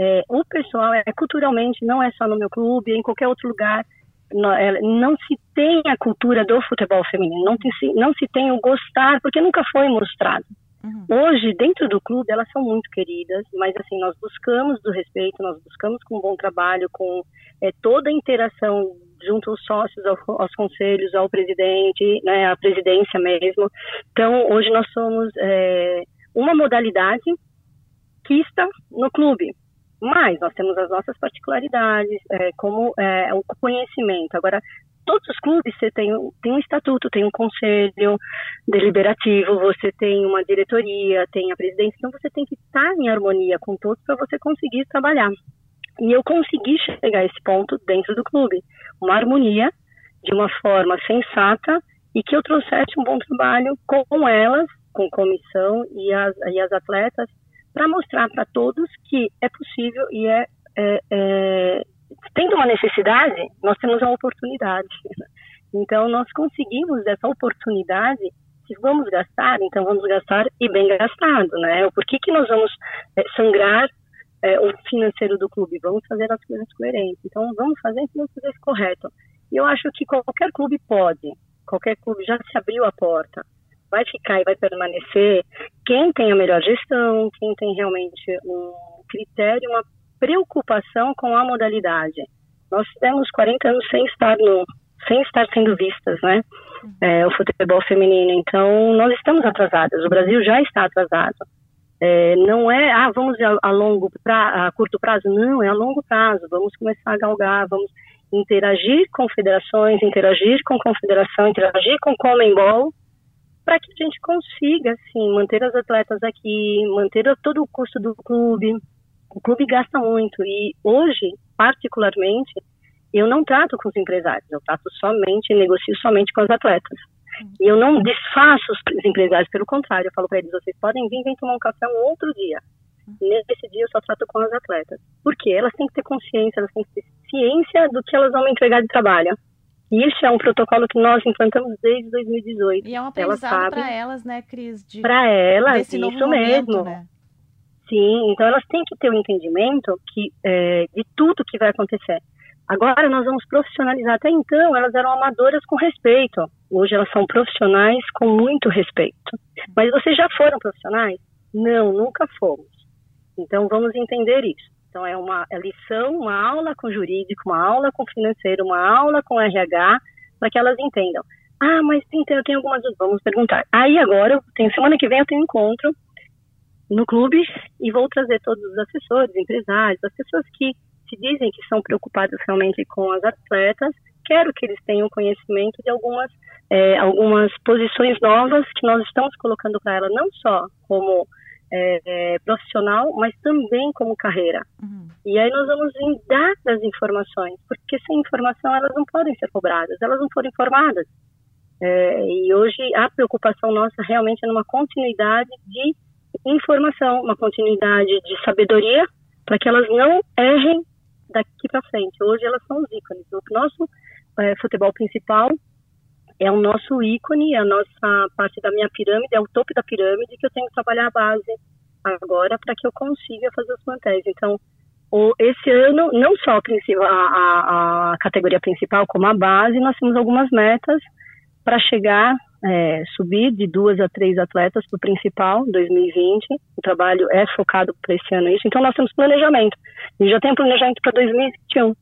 É, o pessoal, é, culturalmente, não é só no meu clube, é em qualquer outro lugar, não, é, não, se tem a cultura do futebol feminino, não, tem, não se tem o gostar, porque nunca foi mostrado. Uhum. Hoje, dentro do clube, elas são muito queridas, mas assim, nós buscamos do respeito, nós buscamos com um bom trabalho, com é, toda a interação junto aos sócios, ao, aos conselhos, ao presidente, né, à presidência mesmo. Então, hoje nós somos é, uma modalidade que está no clube, mas nós temos as nossas particularidades, é, como é, o conhecimento. Agora, todos os clubes você tem, tem um estatuto, tem um conselho deliberativo, você tem uma diretoria, tem a presidência, então você tem que estar em harmonia com todos para você conseguir trabalhar. E eu consegui chegar a esse ponto dentro do clube, uma harmonia de uma forma sensata e que eu trouxesse um bom trabalho com elas, com comissão e as, e as atletas, para mostrar para todos que é possível e é, é, é tendo uma necessidade, nós temos uma oportunidade. Então, nós conseguimos essa oportunidade. Se vamos gastar, então vamos gastar e bem gastado, né? Por que, que nós vamos é, sangrar é, o financeiro do clube? Vamos fazer as coisas coerentes. Então, vamos fazer fazer isso correto. E eu acho que qualquer clube pode, qualquer clube já se abriu a porta, vai ficar e vai permanecer quem tem a melhor gestão, quem tem realmente um critério, uma preocupação com a modalidade. Nós temos 40 anos sem estar no, sem estar sendo vistas, né? É, o futebol feminino. Então, nós estamos atrasadas. O Brasil já está atrasado. É, não é, ah, vamos a, a longo pra, a curto prazo. Não, é a longo prazo. Vamos começar a galgar, vamos interagir com federações, interagir com confederação, interagir com Comembol, para que a gente consiga, assim, manter as atletas aqui, manter todo o custo do clube, o clube gasta muito e hoje, particularmente, eu não trato com os empresários, eu trato somente, negocio somente com os atletas. E eu não desfaço os empresários, pelo contrário, eu falo para eles: vocês podem vir, vem tomar um café um outro dia. Nesse dia eu só trato com as atletas. Porque elas têm que ter consciência, elas têm que ter ciência do que elas vão me entregar de trabalho. E isso é um protocolo que nós implantamos desde 2018. E é um aprendizado para elas, né, Cris? Para elas, isso momento, mesmo. Né? Sim, então elas têm que ter o um entendimento que, é, de tudo que vai acontecer. Agora nós vamos profissionalizar. Até então elas eram amadoras com respeito. Hoje elas são profissionais com muito respeito. Mas vocês já foram profissionais? Não, nunca fomos. Então vamos entender isso. Então é uma é lição, uma aula com jurídico, uma aula com financeiro, uma aula com RH, para que elas entendam. Ah, mas então, tenho algumas dúvidas, vamos perguntar. Aí agora, tenho, semana que vem eu tenho um encontro no clube e vou trazer todos os assessores, empresários, as pessoas que se dizem que são preocupadas realmente com as atletas. Quero que eles tenham conhecimento de algumas, é, algumas posições novas que nós estamos colocando para ela, não só como é, é, profissional, mas também como carreira. Uhum. E aí nós vamos dar as informações, porque sem informação elas não podem ser cobradas, elas não foram informadas. É, e hoje a preocupação nossa realmente é numa continuidade de informação, uma continuidade de sabedoria, para que elas não errem daqui para frente. Hoje elas são os ícones. O nosso é, futebol principal é o nosso ícone, é a nossa parte da minha pirâmide, é o topo da pirâmide que eu tenho que trabalhar a base agora para que eu consiga fazer os plantéis. Então, o, esse ano, não só a, a, a, categoria principal, como a base, nós temos algumas metas para chegar é, subir de duas a três atletas para o principal 2020. O trabalho é focado para esse ano isso. Então nós temos planejamento. E já tem planejamento para 2021.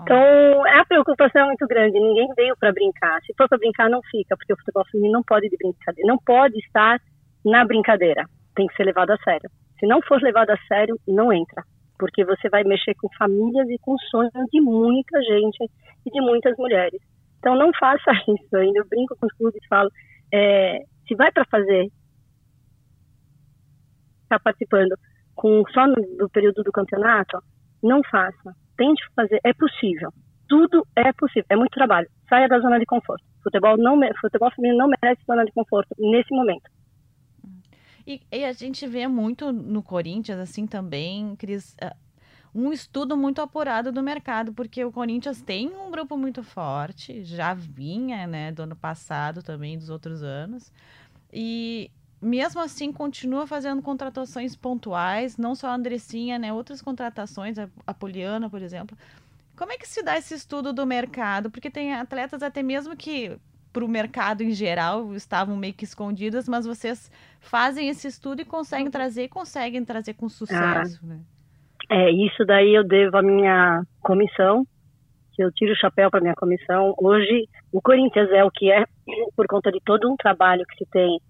Então, a preocupação é muito grande. Ninguém veio para brincar. Se for para brincar, não fica, porque o futebol feminino não pode de brincadeira, não pode estar na brincadeira. Tem que ser levado a sério. Se não for levado a sério, não entra, porque você vai mexer com famílias e com sonhos de muita gente e de muitas mulheres. Então não faça isso. Ainda eu brinco com os clubes e falo, é, se vai para fazer, está participando com só no, do período do campeonato, não faça. Tente fazer, é possível. Tudo é possível. É muito trabalho. Saia da zona de conforto. Futebol não, futebol feminino não merece zona de conforto nesse momento. E, e, a gente vê muito no Corinthians, assim também, Cris, ah, um estudo muito apurado do mercado, porque o Corinthians tem um grupo muito forte, já vinha, né, do ano passado também, dos outros anos, e mesmo assim continua fazendo contratações pontuais, não só a Andressinha, né, outras contratações, a, a Poliana, por exemplo. Como é que se dá esse estudo do mercado? Porque tem atletas até mesmo que para o mercado em geral estavam meio que escondidas, mas vocês fazem esse estudo e conseguem trazer, conseguem trazer com sucesso, ah, né? É, isso daí eu devo à minha comissão, que eu tiro o chapéu para minha comissão. Hoje, o Corinthians é o que é por conta de todo um trabalho que se tem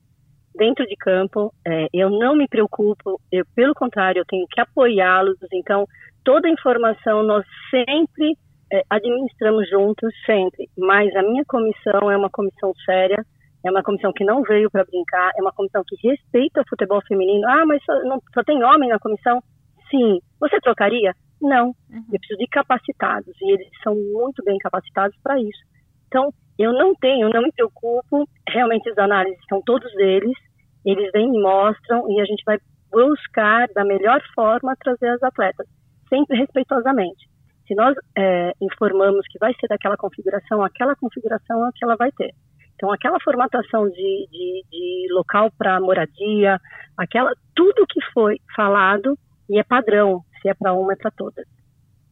dentro de campo. É, eu não me preocupo, eu, pelo contrário, eu tenho que apoiá-los. Então, toda a informação nós sempre é, administramos juntos, sempre. Mas a minha comissão é uma comissão séria, é uma comissão que não veio para brincar, é uma comissão que respeita o futebol feminino. Ah, mas só, não, só tem homem na comissão? Sim. Você trocaria? Não. Uhum. Eu preciso de capacitados e eles são muito bem capacitados para isso. Então, eu não tenho, não me preocupo. Realmente as análises são todos eles. Eles vêm e mostram e a gente vai buscar da melhor forma trazer as atletas, sempre respeitosamente. Se nós é, informamos que vai ser daquela configuração, aquela configuração é que ela vai ter. Então, aquela formatação de, de, de local para moradia, aquela tudo que foi falado e é padrão, se é para uma é para todas.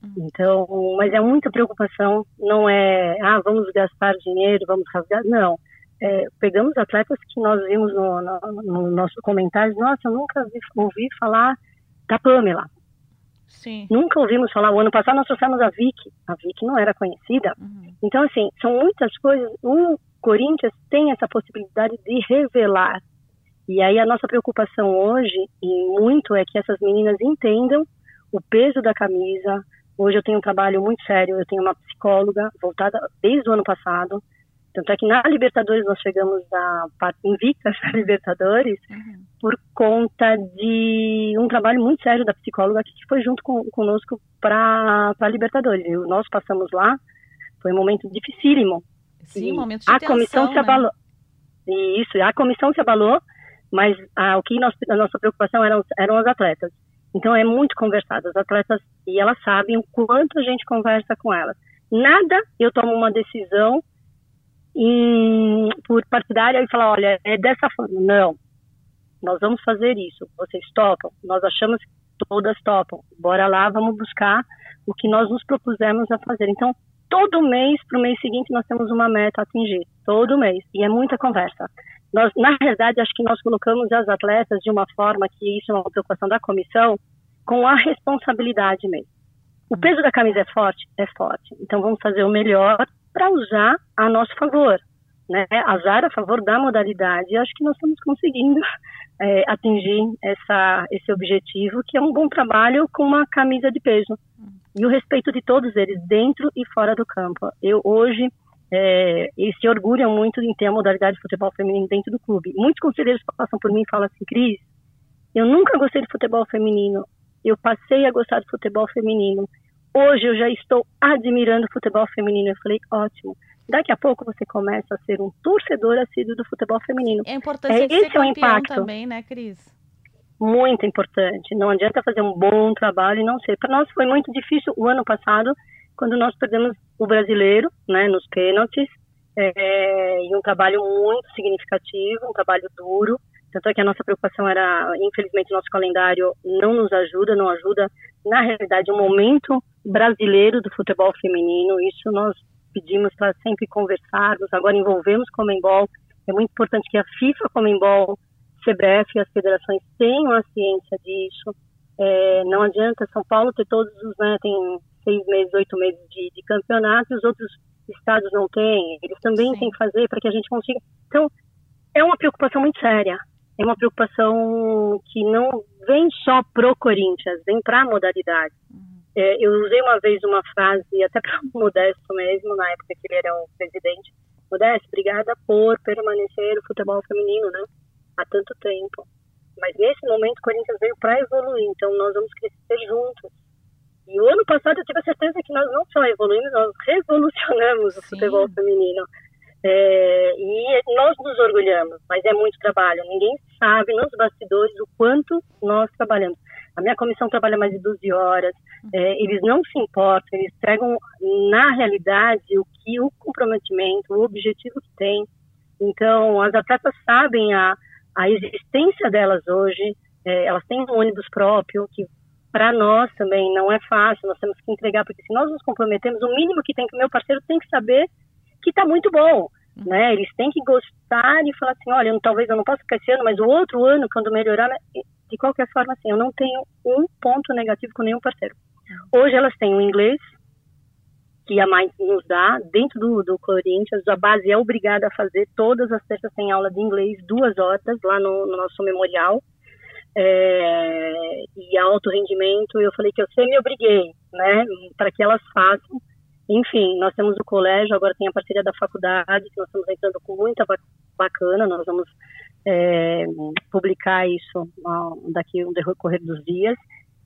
Uhum. Então, mas é muita preocupação, não é, ah, vamos gastar dinheiro, vamos rasgar, não. É, pegamos atletas que nós vimos no, no, no nosso comentário, nossa, eu nunca vi, ouvi falar da Pamela. Sim. Nunca ouvimos falar. O ano passado nós trouxemos a Vicky. A Vicky não era conhecida. Uhum. Então, assim, são muitas coisas. O Corinthians tem essa possibilidade de revelar e aí a nossa preocupação hoje, e muito, é que essas meninas entendam o peso da camisa. Hoje eu tenho um trabalho muito sério, eu tenho uma psicóloga voltada desde o ano passado. Tanto é que na Libertadores nós chegamos a parte invicta da Libertadores uhum. por conta de um trabalho muito sério da psicóloga que foi junto com, conosco para a Libertadores. E nós passamos lá, foi um momento dificílimo. Sim, um momento de A tensão, comissão né? se abalou. Isso, a comissão se abalou mas ah, o que nós, a nossa preocupação eram, eram as atletas. Então é muito conversado, as atletas, e elas sabem o quanto a gente conversa com elas. Nada eu tomo uma decisão em, por partidária e falar, olha, é dessa forma. Não, nós vamos fazer isso, vocês topam, nós achamos que todas topam, bora lá, vamos buscar o que nós nos propusemos a fazer. Então, todo mês, para o mês seguinte, nós temos uma meta a atingir, todo mês, e é muita conversa. Nós, na realidade, acho que nós colocamos as atletas de uma forma que isso é uma preocupação da comissão, com a responsabilidade mesmo. O peso da camisa é forte? É forte. Então vamos fazer o melhor para usar a nosso favor, né? Azar a favor da modalidade. Acho que nós estamos conseguindo é, atingir essa, esse objetivo, que é um bom trabalho com uma camisa de peso. E o respeito de todos eles, dentro e fora do campo. Eu hoje é, se orgulham muito em ter a modalidade de futebol feminino dentro do clube. Muitos conselheiros passam por mim e falam assim, Cris, eu nunca gostei de futebol feminino, eu passei a gostar de futebol feminino. Hoje eu já estou admirando o futebol feminino. Eu falei, ótimo. Daqui a pouco você começa a ser um torcedor assíduo do futebol feminino. É importante é, esse é o impacto também, né, Cris? Muito importante. Não adianta fazer um bom trabalho e não ser. Para nós foi muito difícil o ano passado quando nós perdemos o brasileiro, né, nos pênaltis, é, e um trabalho muito significativo, um trabalho duro. Tanto é que a nossa preocupação era, infelizmente, nosso calendário não nos ajuda, não ajuda, na realidade, o momento brasileiro do futebol feminino. Isso nós pedimos para sempre conversarmos. Agora envolvemos o Comembol. É muito importante que a FIFA, Comembol, CBF e as federações tenham a ciência disso. É, não adianta São Paulo ter todos os, né, tem seis meses, oito meses de, de campeonato e os outros estados não têm. Eles também Sim. têm que fazer para que a gente consiga. Então, é uma preocupação muito séria. É uma preocupação que não vem só pro Corinthians, vem para a modalidade. Uhum. É, eu usei uma vez uma frase, até para o Modesto mesmo, na época que ele era o presidente. Modesto, obrigada por permanecer o futebol feminino, né? Há tanto tempo. Mas nesse momento o Corinthians veio para evoluir, então nós vamos crescer juntos. E o ano passado eu tive a certeza que nós não só evoluímos, nós revolucionamos o Sim. futebol feminino. É, e nós nos orgulhamos, mas é muito trabalho. Ninguém sabe nos bastidores o quanto nós trabalhamos. A minha comissão trabalha mais de 12 horas, é, eles não se importam, eles entregam na realidade o que o comprometimento, o objetivo que tem. Então, as atletas sabem a, a existência delas hoje, é, elas têm um ônibus próprio, que para nós também não é fácil, nós temos que entregar, porque se nós nos comprometemos, o mínimo que tem que o meu parceiro tem que saber que está muito bom. Né? Eles têm que gostar e falar assim, olha, talvez eu não possa ficar esse ano, mas o outro ano, quando melhorar, de qualquer forma, assim, eu não tenho um ponto negativo com nenhum parceiro. Hoje elas têm o inglês, que a mãe nos dá, dentro do, do Corinthians, a base é obrigada a fazer, todas as terças tem aula de inglês, duas horas, lá no, no nosso memorial, é, e alto rendimento, eu falei que eu sempre me obriguei, né, para que elas façam, enfim, nós temos o colégio, agora tem a parceria da faculdade, que nós estamos entrando com muita bacana, nós vamos é, publicar isso daqui no decorrer dos dias.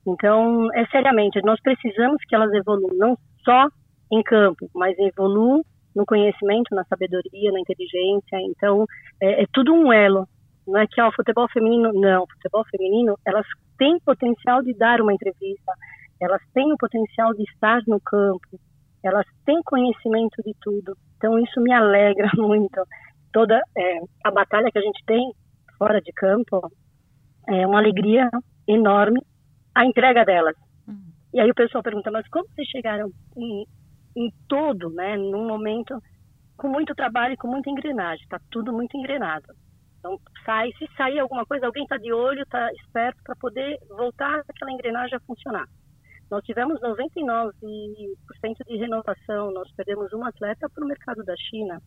Então, é seriamente, nós precisamos que elas evoluam, não só em campo, mas evoluam no conhecimento, na sabedoria, na inteligência. Então, é, é tudo um elo. Não é que o futebol feminino, não. O futebol feminino, elas têm potencial de dar uma entrevista, elas têm o potencial de estar no campo, elas têm conhecimento de tudo. Então, isso me alegra muito toda é, a batalha que a gente tem fora de campo é uma alegria enorme a entrega delas. Uhum. E aí o pessoal pergunta, mas como vocês chegaram em, em todo, né, num momento com muito trabalho e com muita engrenagem, está tudo muito engrenado. Então, sai, se sair alguma coisa, alguém está de olho, está esperto para poder voltar aquela engrenagem a funcionar. Nós tivemos 99% de renovação, nós perdemos um atleta para o mercado da China.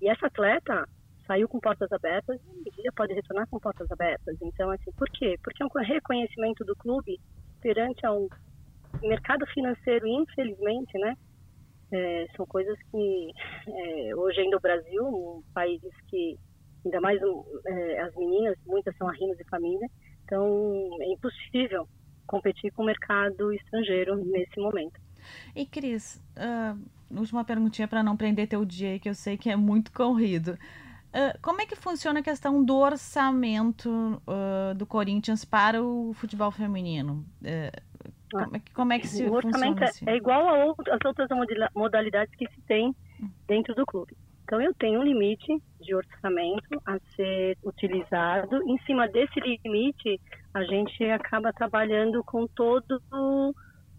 E essa atleta saiu com portas abertas e dia pode retornar com portas abertas. Então, assim, por quê? Porque é um reconhecimento do clube perante ao mercado financeiro, infelizmente, né? É, são coisas que é, hoje ainda o Brasil, um país que ainda mais é, as meninas, muitas são arrimas de família, então é impossível competir com o mercado estrangeiro nesse momento. E Cris, uh, última perguntinha para não prender teu dia aí, que eu sei que é muito corrido. Uh, como é que funciona a questão do orçamento uh, do Corinthians para o futebol feminino? como, é que, como é que se o orçamento assim? é igual às outras modalidades que se tem dentro do clube. Então, eu tenho um limite de orçamento a ser utilizado. Em cima desse limite, a gente acaba trabalhando com todo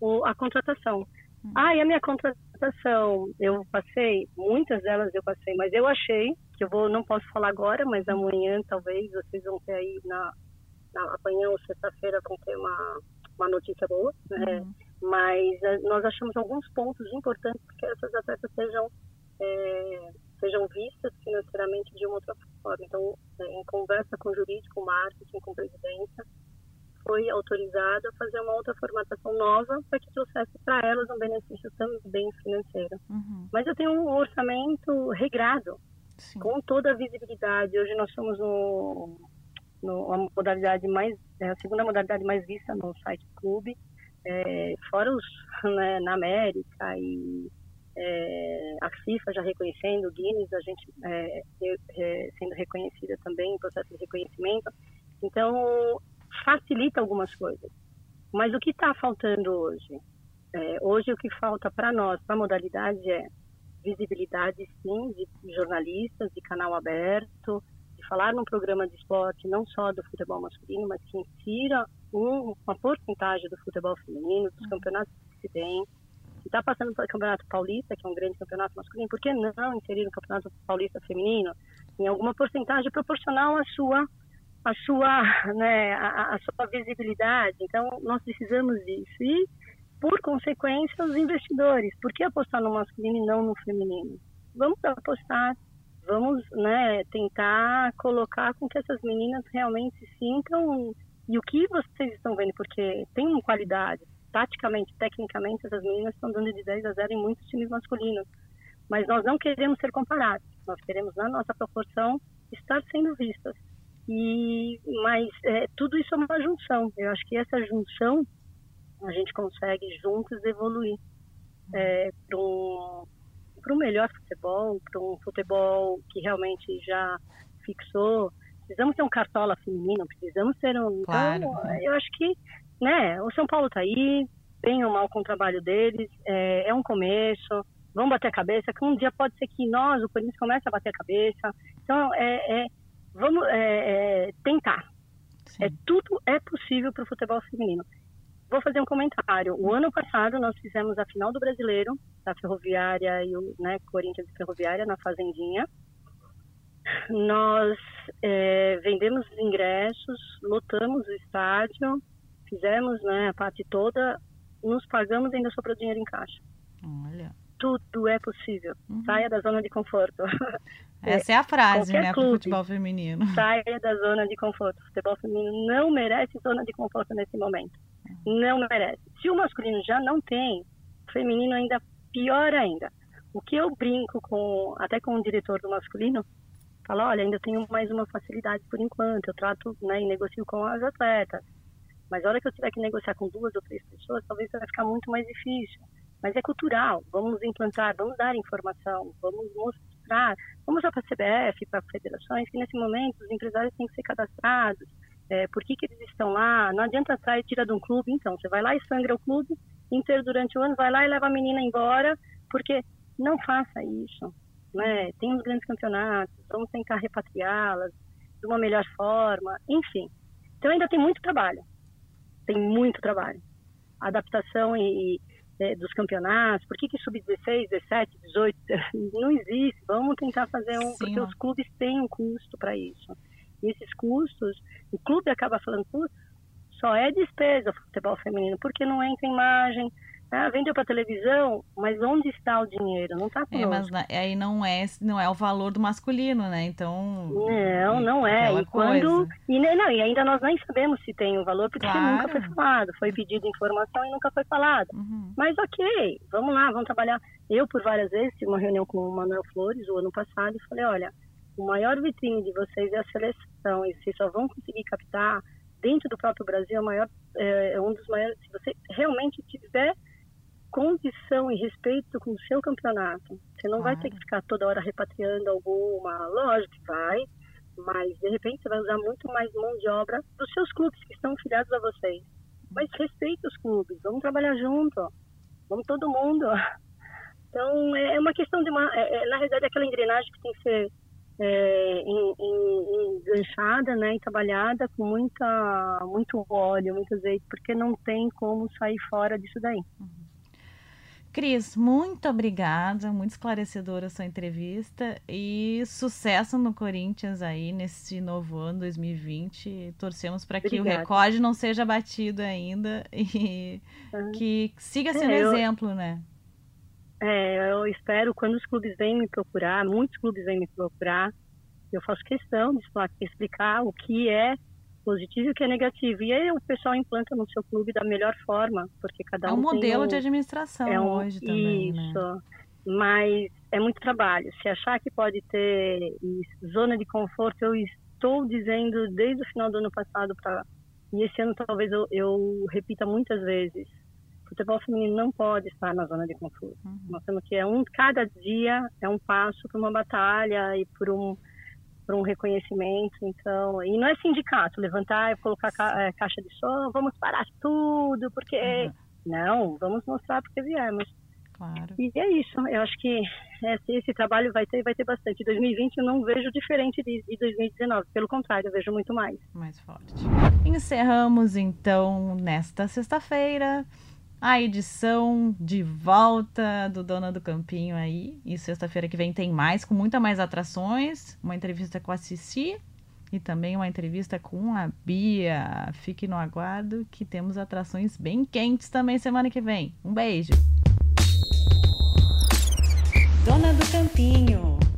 o, a contratação. Hum. Ah, e a minha contratação, eu passei, muitas delas eu passei, mas eu achei, que eu vou, não posso falar agora, mas amanhã talvez vocês vão ter aí na, na amanhã ou sexta-feira vão ter uma, uma notícia boa, né? Uhum. Mas eh, nós achamos alguns pontos importantes que essas atletas sejam é, sejam vistas financeiramente de uma outra forma. Então, é, em conversa com o jurídico, marketing, com presidência, foi autorizado a fazer uma outra formatação nova para que trouxesse para elas um benefício também financeiro. Uhum. Mas eu tenho um orçamento regrado, Sim. com toda a visibilidade. Hoje nós somos no, no, a modalidade mais, é a segunda modalidade mais vista no site do clube, é, fora os né, na América e é, a FIFA já reconhecendo, o Guinness, a gente é, é, sendo reconhecida também em processo de reconhecimento. Então, facilita algumas coisas. Mas o que está faltando hoje? É, hoje o que falta para nós, para a modalidade, é visibilidade, sim, de jornalistas, de canal aberto, de falar num programa de esporte, não só do futebol masculino, mas que insira um, uma porcentagem do futebol feminino, dos uhum. campeonatos que se tem. Está passando pelo Campeonato Paulista, que é um grande campeonato masculino, por que não inserir no Campeonato Paulista feminino em alguma porcentagem proporcional à sua a sua, né, a, sua visibilidade. Então, nós precisamos disso. E, por consequência, os investidores. Por que apostar no masculino e não no feminino? Vamos apostar, vamos né, tentar colocar com que essas meninas realmente sintam. E o que vocês estão vendo? Porque tem qualidade. Taticamente, tecnicamente, essas meninas estão dando de 10 a 0 em muitos times masculinos. Mas nós não queremos ser comparados. Nós queremos, na nossa proporção, estar sendo vistas. E, mas é, tudo isso é uma junção. Eu acho que essa junção a gente consegue juntos evoluir é, para um, um melhor futebol, para um futebol que realmente já fixou. Precisamos ter um cartola feminino, precisamos ter um. Claro. Então, eu acho que né, o São Paulo está aí, bem ou mal com o trabalho deles, é, é um começo vamos bater a cabeça, que um dia pode ser que nós, o Corinthians, comece a bater a cabeça. Então, é, é vamos é, é, tentar. É, tudo é possível para o futebol feminino. Vou fazer um comentário. O ano passado nós fizemos a final do Brasileiro, da Ferroviária e o né, Corinthians e Ferroviária na Fazendinha. Nós é, vendemos os ingressos, lotamos o estádio, fizemos né, a parte toda, nos pagamos e ainda sobrou dinheiro em caixa. Olha tudo é possível. Uhum. Saia da zona de conforto. Essa é a frase, Qualquer né, para o futebol feminino. Saia da zona de conforto. O futebol feminino não merece zona de conforto nesse momento. Uhum. Não merece. Se o masculino já não tem, o feminino ainda pior ainda. O que eu brinco com, até com o diretor do masculino, fala, olha, ainda tenho mais uma facilidade por enquanto, eu trato né, e negocio com as atletas. Mas a hora que eu tiver que negociar com duas ou três pessoas, talvez vai ficar muito mais difícil mas é cultural. Vamos implantar, vamos dar informação, vamos mostrar, vamos já para a CBF, para federações, que nesse momento os empresários têm que ser cadastrados, é, por que, que eles estão lá, não adianta sair e tira de um clube, então, você vai lá e sangra o clube inteiro durante o ano, vai lá e leva a menina embora, porque não faça isso, né? Tem os grandes campeonatos, vamos tentar repatriá-las de uma melhor forma, enfim. Então ainda tem muito trabalho, tem muito trabalho. Adaptação e, é, dos campeonatos, por que, que sub-16, 17, 18, não existe. Vamos tentar fazer um, Sim, porque ó. os clubes têm um custo para isso. E esses custos, o clube acaba falando, só é despesa o futebol feminino, porque não entra imagem, ah, vendeu para televisão, mas onde está o dinheiro? Não está É, mas aí não é, não é o valor do masculino, né? Então. Não, não é. E quando. E, não, e ainda nós nem sabemos se tem o um valor, porque claro. nunca foi falado. Foi pedido informação e nunca foi falado. Uhum. Mas ok, vamos lá, vamos trabalhar. Eu, por várias vezes, tive uma reunião com o Manuel Flores o ano passado e falei: olha, o maior vitrine de vocês é a seleção, e vocês só vão conseguir captar dentro do próprio Brasil, é, maior, é, é um dos maiores. Se você realmente tiver condição e respeito com o seu campeonato. Você não vai ter que ficar toda hora repatriando alguma, lógico que vai, mas de repente você vai usar muito mais mão de obra dos seus clubes que estão filiados a vocês. Mas respeite os clubes, vamos trabalhar junto, vamos todo mundo. Então é uma questão de uma, é, é, na realidade, é aquela engrenagem que tem que ser é, enganchada, né, e trabalhada com muita, muito óleo, muito azeite, porque não tem como sair fora disso daí. Uhum. Cris, muito obrigada, muito esclarecedora a sua entrevista e sucesso no Corinthians aí nesse novo ano 2020. Torcemos para que o recorde não seja batido ainda e uhum. que siga sendo é, eu, exemplo, né? É, eu espero quando os clubes vêm me procurar, muitos clubes vêm me procurar, eu faço questão de explicar o que é positivo e o que é negativo. E aí o pessoal implanta no seu clube da melhor forma, porque cada um. É um modelo um, de administração é um, hoje também. Né? Isso. Né? Mas é muito trabalho. Se achar que pode ter zona de conforto, eu estou dizendo desde o final do ano passado para. E esse ano talvez eu, eu repita muitas vezes. Futebol feminino não pode estar na zona de conforto. Uhum. Nós temos que é um cada dia é um passo para uma batalha e por um por um reconhecimento. Então, e não é sindicato levantar e colocar ca é, caixa de som, vamos parar tudo, porque. Uhum. Não, vamos mostrar porque viemos. Claro. E é isso. Eu acho que esse, esse, trabalho vai ter, vai ter bastante. 2020 eu não vejo diferente de, de 2019. Pelo contrário, eu vejo muito mais. Mais forte. Encerramos então nesta sexta-feira a edição de volta do Dona do Campinho aí. E sexta-feira que vem tem mais, com muita mais atrações. Uma entrevista com a Cici e também uma entrevista com a Bia. Fique no aguardo que temos atrações bem quentes também semana que vem. Um beijo. Dona do Campinho.